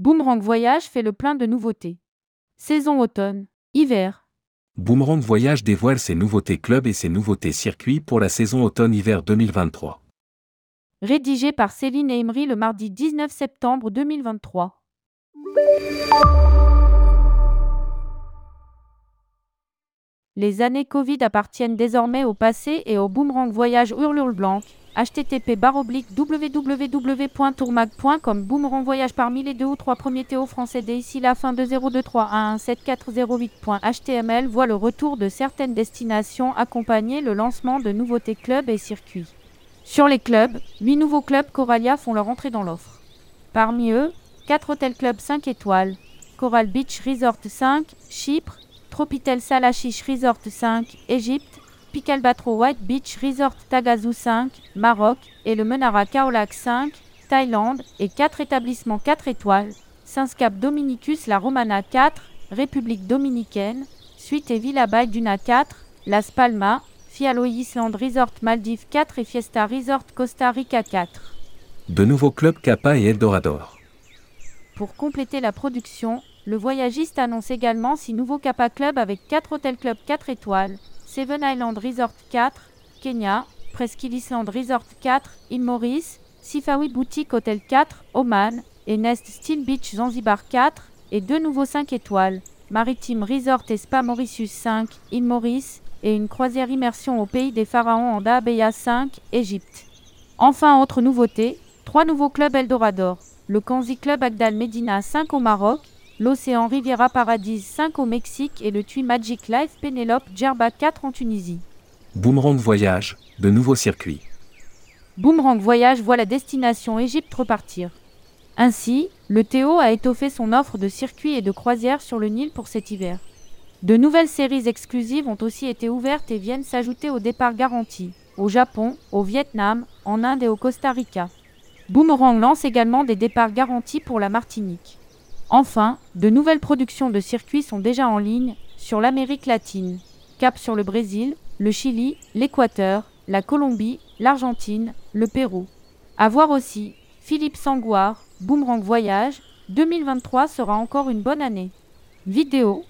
Boomerang Voyage fait le plein de nouveautés. Saison automne, hiver. Boomerang Voyage dévoile ses nouveautés clubs et ses nouveautés circuits pour la saison automne-hiver 2023. Rédigé par Céline Emery le mardi 19 septembre 2023. Les années Covid appartiennent désormais au passé et au Boomerang Voyage Hurlure Blanc. Http www.tourmag.com Boomerang Voyage parmi les deux ou trois premiers Théo français d'ici la fin de 023117408.html voit le retour de certaines destinations accompagner le lancement de nouveautés clubs et circuits. Sur les clubs, 8 nouveaux clubs Coralia font leur entrée dans l'offre. Parmi eux, 4 hôtels clubs 5 étoiles. Coral Beach Resort 5, Chypre, Tropitel Salachiche Resort 5, Égypte, Picalbatro White Beach Resort Tagazou 5, Maroc, et le Menara Kaolac 5, Thaïlande, et 4 établissements 4 étoiles, Saint-Scap Dominicus La Romana 4, République Dominicaine, Suite et Villa Bay Duna 4, Las Palmas, Fialo Island Resort Maldives 4 et Fiesta Resort Costa Rica 4. De nouveaux clubs Kappa et Eldorador. Pour compléter la production, le voyagiste annonce également 6 nouveaux Kappa Club avec 4 hôtels club 4 étoiles, Seven Island Resort 4, Kenya, Presqu'île Island Resort 4, île Maurice, Sifawi Boutique Hotel 4, Oman, et Nest Steel Beach Zanzibar 4, et deux nouveaux 5 étoiles, Maritime Resort et Spa Mauritius 5, île Maurice, et une croisière immersion au pays des pharaons en Daabeya 5, Égypte. Enfin, autre nouveauté, trois nouveaux clubs Eldorador, le Kanzi Club Agdal Medina 5 au Maroc, l'Océan Riviera Paradise 5 au Mexique et le TUI Magic Life Penelope Djerba 4 en Tunisie. Boomerang Voyage, de nouveaux circuits. Boomerang Voyage voit la destination Égypte repartir. Ainsi, le Théo a étoffé son offre de circuits et de croisières sur le Nil pour cet hiver. De nouvelles séries exclusives ont aussi été ouvertes et viennent s'ajouter aux départs garantis, au Japon, au Vietnam, en Inde et au Costa Rica. Boomerang lance également des départs garantis pour la Martinique. Enfin, de nouvelles productions de circuits sont déjà en ligne sur l'Amérique latine. Cap sur le Brésil, le Chili, l'Équateur, la Colombie, l'Argentine, le Pérou. À voir aussi, Philippe Sangoire, Boomerang Voyage, 2023 sera encore une bonne année. Vidéo,